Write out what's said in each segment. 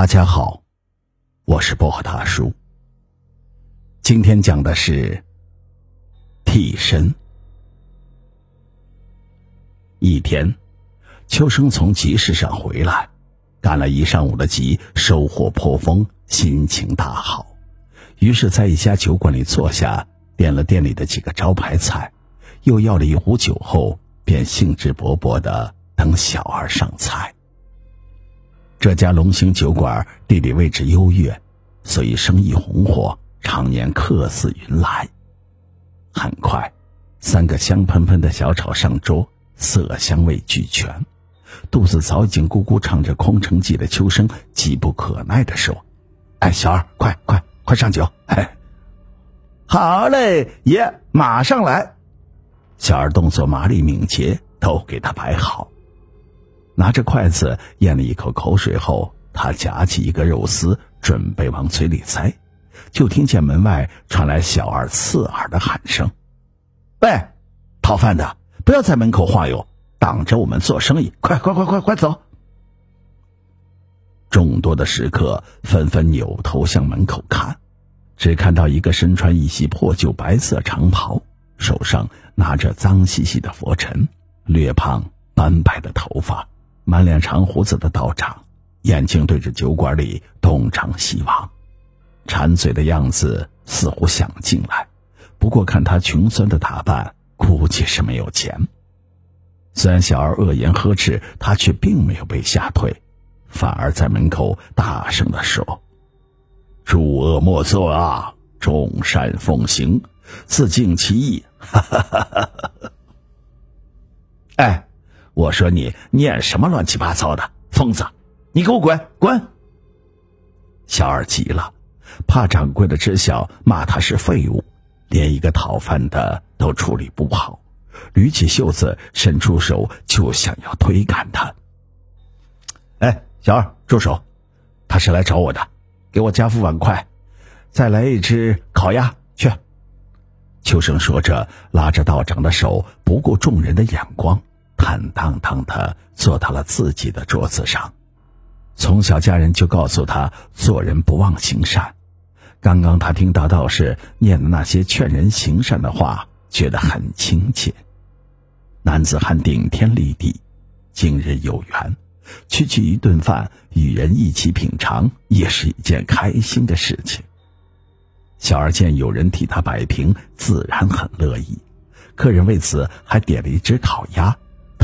大家好，我是薄荷大叔。今天讲的是替身。一天，秋生从集市上回来，赶了一上午的集，收获颇丰，心情大好。于是，在一家酒馆里坐下，点了店里的几个招牌菜，又要了一壶酒后，便兴致勃勃的等小二上菜。这家龙兴酒馆地理位置优越，所以生意红火，常年客似云来。很快，三个香喷喷的小炒上桌，色香味俱全。肚子早已经咕咕唱着《空城计》的秋生急不可耐地说：“哎，小二，快快快上酒！”哎，好嘞，爷，马上来。小二动作麻利敏捷，都给他摆好。拿着筷子咽了一口口水后，他夹起一个肉丝，准备往嘴里塞，就听见门外传来小二刺耳的喊声：“喂，讨饭的，不要在门口晃悠，挡着我们做生意！快快快快快走！”众多的食客纷纷扭头向门口看，只看到一个身穿一袭破旧白色长袍，手上拿着脏兮兮的佛尘，略胖斑白的头发。满脸长胡子的道长，眼睛对着酒馆里东张西望，馋嘴的样子似乎想进来。不过看他穷酸的打扮，估计是没有钱。虽然小二恶言呵斥，他却并没有被吓退，反而在门口大声的说：“诸恶莫作啊，众善奉行，自尽其意。”哈哈哈哈哈！哎。我说你念什么乱七八糟的疯子！你给我滚滚！小二急了，怕掌柜的知晓骂他是废物，连一个讨饭的都处理不好，捋起袖子伸出手就想要推赶他。哎，小二住手！他是来找我的，给我加副碗筷，再来一只烤鸭去。秋生说着，拉着道长的手，不顾众人的眼光。坦荡荡的坐到了自己的桌子上。从小家人就告诉他做人不忘行善。刚刚他听到道士念的那些劝人行善的话，觉得很亲切。男子汉顶天立地，今日有缘，区区一顿饭与人一起品尝，也是一件开心的事情。小二见有人替他摆平，自然很乐意。客人为此还点了一只烤鸭。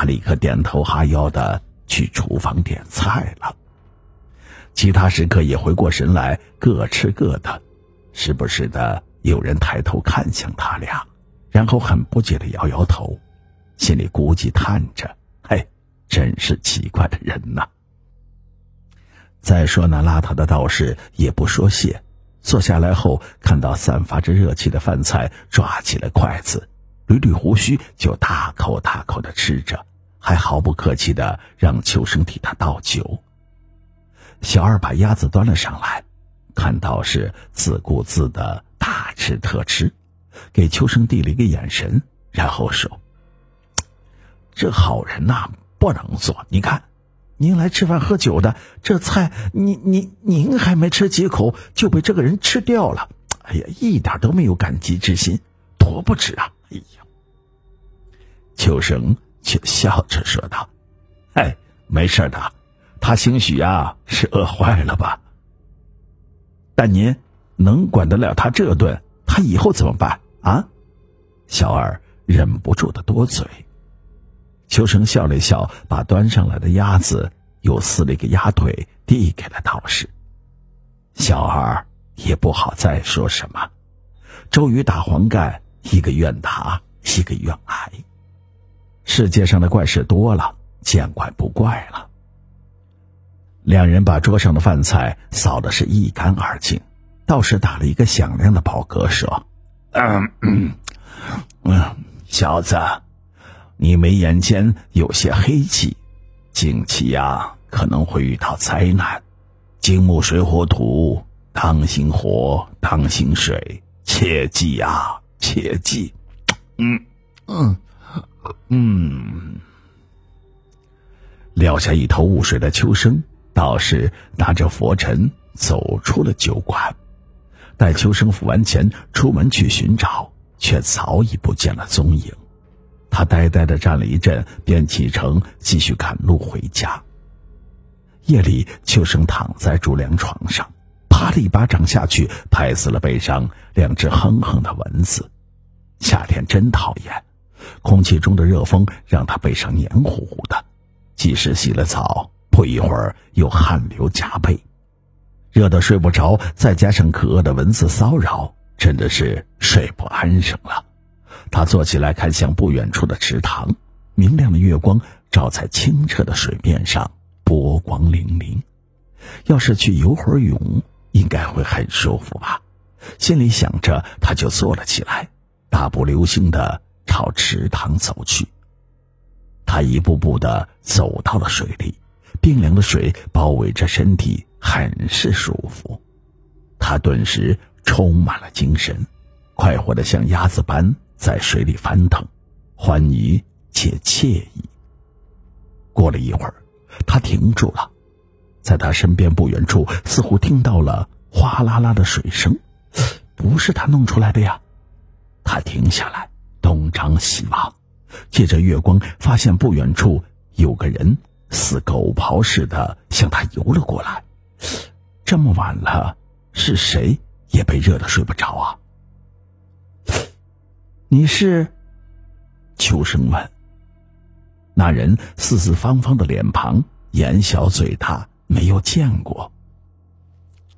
他立刻点头哈腰的去厨房点菜了。其他食客也回过神来，各吃各的，时不时的有人抬头看向他俩，然后很不解的摇摇头，心里估计叹着：“嘿，真是奇怪的人呐。”再说那邋遢的道士也不说谢，坐下来后看到散发着热气的饭菜，抓起了筷子。捋捋胡须，就大口大口的吃着，还毫不客气的让秋生替他倒酒。小二把鸭子端了上来，看到是自顾自的大吃特吃，给秋生递了一个眼神，然后说：“这好人呐，不能做。你看，您来吃饭喝酒的，这菜您您您还没吃几口就被这个人吃掉了，哎呀，一点都没有感激之心，多不值啊！哎呀。”秋生却笑着说道：“哎，没事的，他兴许啊是饿坏了吧。但您能管得了他这顿？他以后怎么办啊？”小二忍不住的多嘴。秋生笑了笑，把端上来的鸭子又撕了一个鸭腿递给了道士。小二也不好再说什么。周瑜打黄盖，一个愿打，一个愿挨。世界上的怪事多了，见怪不怪了。两人把桌上的饭菜扫的是一干二净，道士打了一个响亮的饱嗝，说：“嗯嗯，小子，你眉眼间有些黑气，近期呀可能会遇到灾难。金木水火土，当心火，当心水，切记呀，切记。”嗯嗯。嗯，嗯撂下一头雾水的秋生道士拿着佛尘走出了酒馆。待秋生付完钱出门去寻找，却早已不见了踪影。他呆呆的站了一阵，便启程继续赶路回家。夜里，秋生躺在竹凉床上，啪的一巴掌下去，拍死了背上两只哼哼的蚊子。夏天真讨厌，空气中的热风让他背上黏糊糊的，即使洗了澡，不一会儿又汗流浃背。热得睡不着，再加上可恶的蚊子骚扰，真的是睡不安生了。他坐起来，看向不远处的池塘，明亮的月光照在清澈的水面上，波光粼粼。要是去游会儿泳，应该会很舒服吧？心里想着，他就坐了起来，大步流星的朝池塘走去。他一步步的走到了水里，冰凉的水包围着身体。很是舒服，他顿时充满了精神，快活的像鸭子般在水里翻腾，欢愉且惬意。过了一会儿，他停住了，在他身边不远处，似乎听到了哗啦啦的水声，不是他弄出来的呀。他停下来，东张西望，借着月光，发现不远处有个人似狗刨似的向他游了过来。这么晚了，是谁也被热的睡不着啊？你是？秋生问。那人四四方方的脸庞，眼小嘴大，没有见过。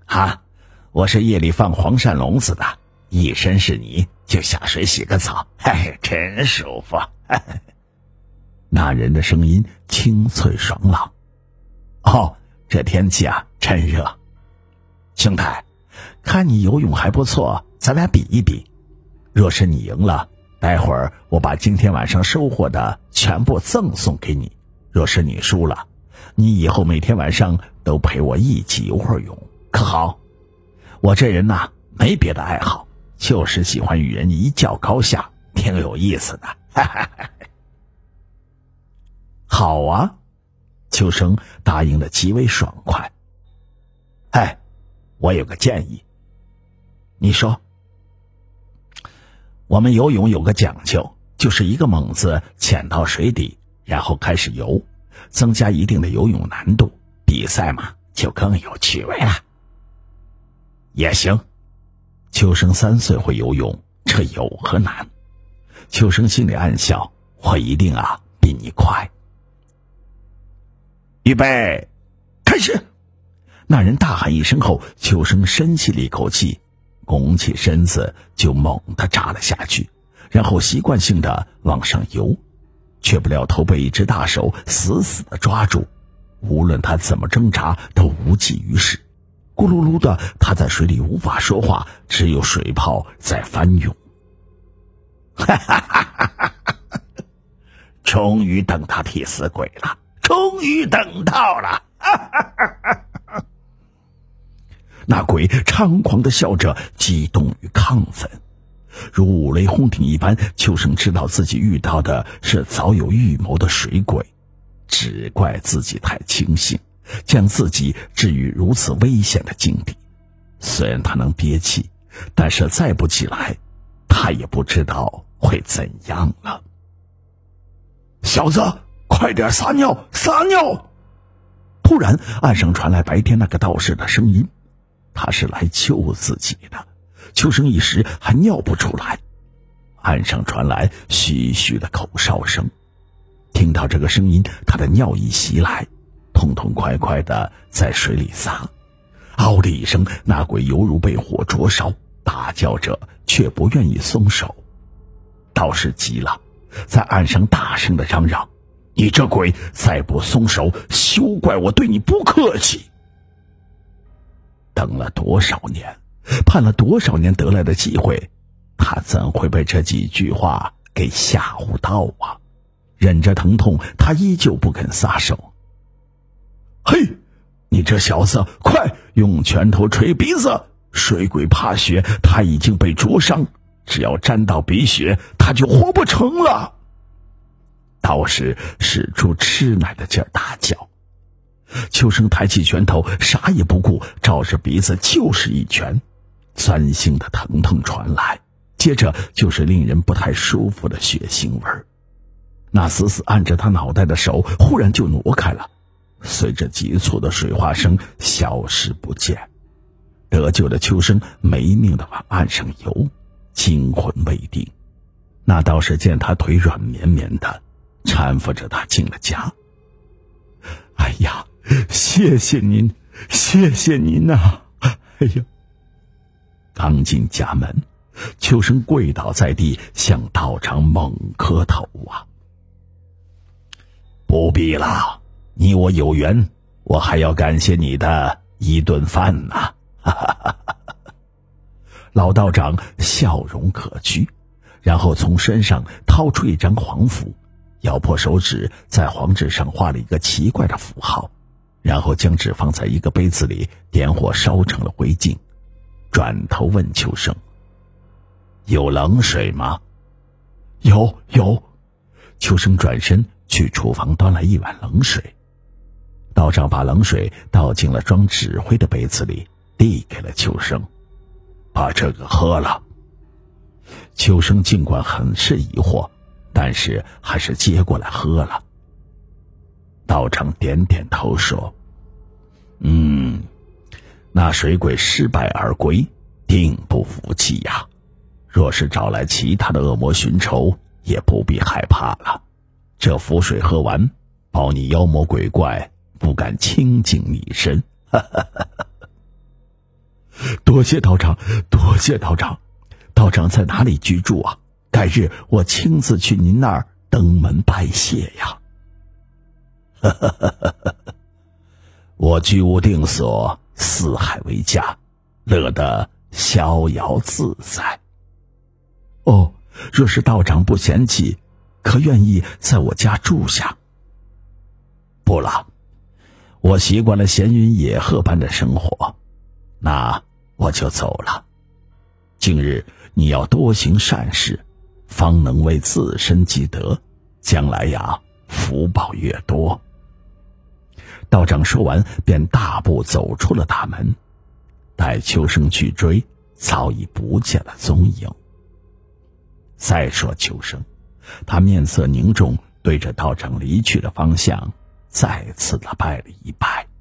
啊，我是夜里放黄鳝笼子的，一身是泥，就下水洗个澡，嘿，真舒服。那人的声音清脆爽朗。哦。这天气啊，真热。兄台，看你游泳还不错，咱俩比一比。若是你赢了，待会儿我把今天晚上收获的全部赠送给你；若是你输了，你以后每天晚上都陪我一起游会儿泳，可好？我这人呐，没别的爱好，就是喜欢与人一较高下，挺有意思的。好啊。秋生答应的极为爽快。哎，我有个建议。你说，我们游泳有个讲究，就是一个猛子潜到水底，然后开始游，增加一定的游泳难度，比赛嘛就更有趣味了。也行，秋生三岁会游泳，这有何难？秋生心里暗笑，我一定啊比你快。预备，开始！那人大喊一声后，秋生深吸了一口气，拱起身子就猛地扎了下去，然后习惯性的往上游，却不料头被一只大手死死的抓住，无论他怎么挣扎都无济于事。咕噜噜的，他在水里无法说话，只有水泡在翻涌。哈哈哈哈哈！终于等他替死鬼了。终于等到了！那鬼猖狂的笑着，激动与亢奋，如五雷轰顶一般。秋生知道自己遇到的是早有预谋的水鬼，只怪自己太轻信，将自己置于如此危险的境地。虽然他能憋气，但是再不起来，他也不知道会怎样了。小子。快点撒尿！撒尿！突然，岸上传来白天那个道士的声音，他是来救自己的。秋生一时还尿不出来，岸上传来嘘嘘的口哨声。听到这个声音，他的尿意袭来，痛痛快快的在水里撒。嗷的一声，那鬼犹如被火灼烧，大叫着，却不愿意松手。道士急了，在岸上大声的嚷嚷。你这鬼，再不松手，休怪我对你不客气。等了多少年，盼了多少年得来的机会，他怎会被这几句话给吓唬到啊？忍着疼痛，他依旧不肯撒手。嘿，你这小子，快用拳头捶鼻子！水鬼怕血，他已经被灼伤，只要沾到鼻血，他就活不成了。道士使出吃奶的劲儿大叫，秋生抬起拳头，啥也不顾，照着鼻子就是一拳，钻心的疼痛传来，接着就是令人不太舒服的血腥味儿。那死死按着他脑袋的手忽然就挪开了，随着急促的水花声消失不见。得救的秋生没命的往岸上游，惊魂未定。那道士见他腿软绵绵的，搀扶着他进了家。哎呀，谢谢您，谢谢您呐！哎呀，刚进家门，秋生跪倒在地，向道长猛磕头啊！不必了，你我有缘，我还要感谢你的一顿饭呢。老道长笑容可掬，然后从身上掏出一张黄符，咬破手指，在黄纸上画了一个奇怪的符号，然后将纸放在一个杯子里，点火烧成了灰烬，转头问秋生：“有冷水吗？”“有有。”秋生转身去厨房端来一碗冷水，道长把冷水倒进了装纸灰的杯子里。递给了秋生，把这个喝了。秋生尽管很是疑惑，但是还是接过来喝了。道长点点头说：“嗯，那水鬼失败而归，定不服气呀。若是找来其他的恶魔寻仇，也不必害怕了。这符水喝完，保你妖魔鬼怪不敢亲近你身。”哈哈哈哈。多谢道长，多谢道长。道长在哪里居住啊？改日我亲自去您那儿登门拜谢呀。我居无定所，四海为家，乐得逍遥自在。哦，若是道长不嫌弃，可愿意在我家住下？不了，我习惯了闲云野鹤般的生活。那。我就走了。今日你要多行善事，方能为自身积德，将来呀福报越多。道长说完，便大步走出了大门。待秋生去追，早已不见了踪影。再说秋生，他面色凝重，对着道长离去的方向，再次的拜了一拜。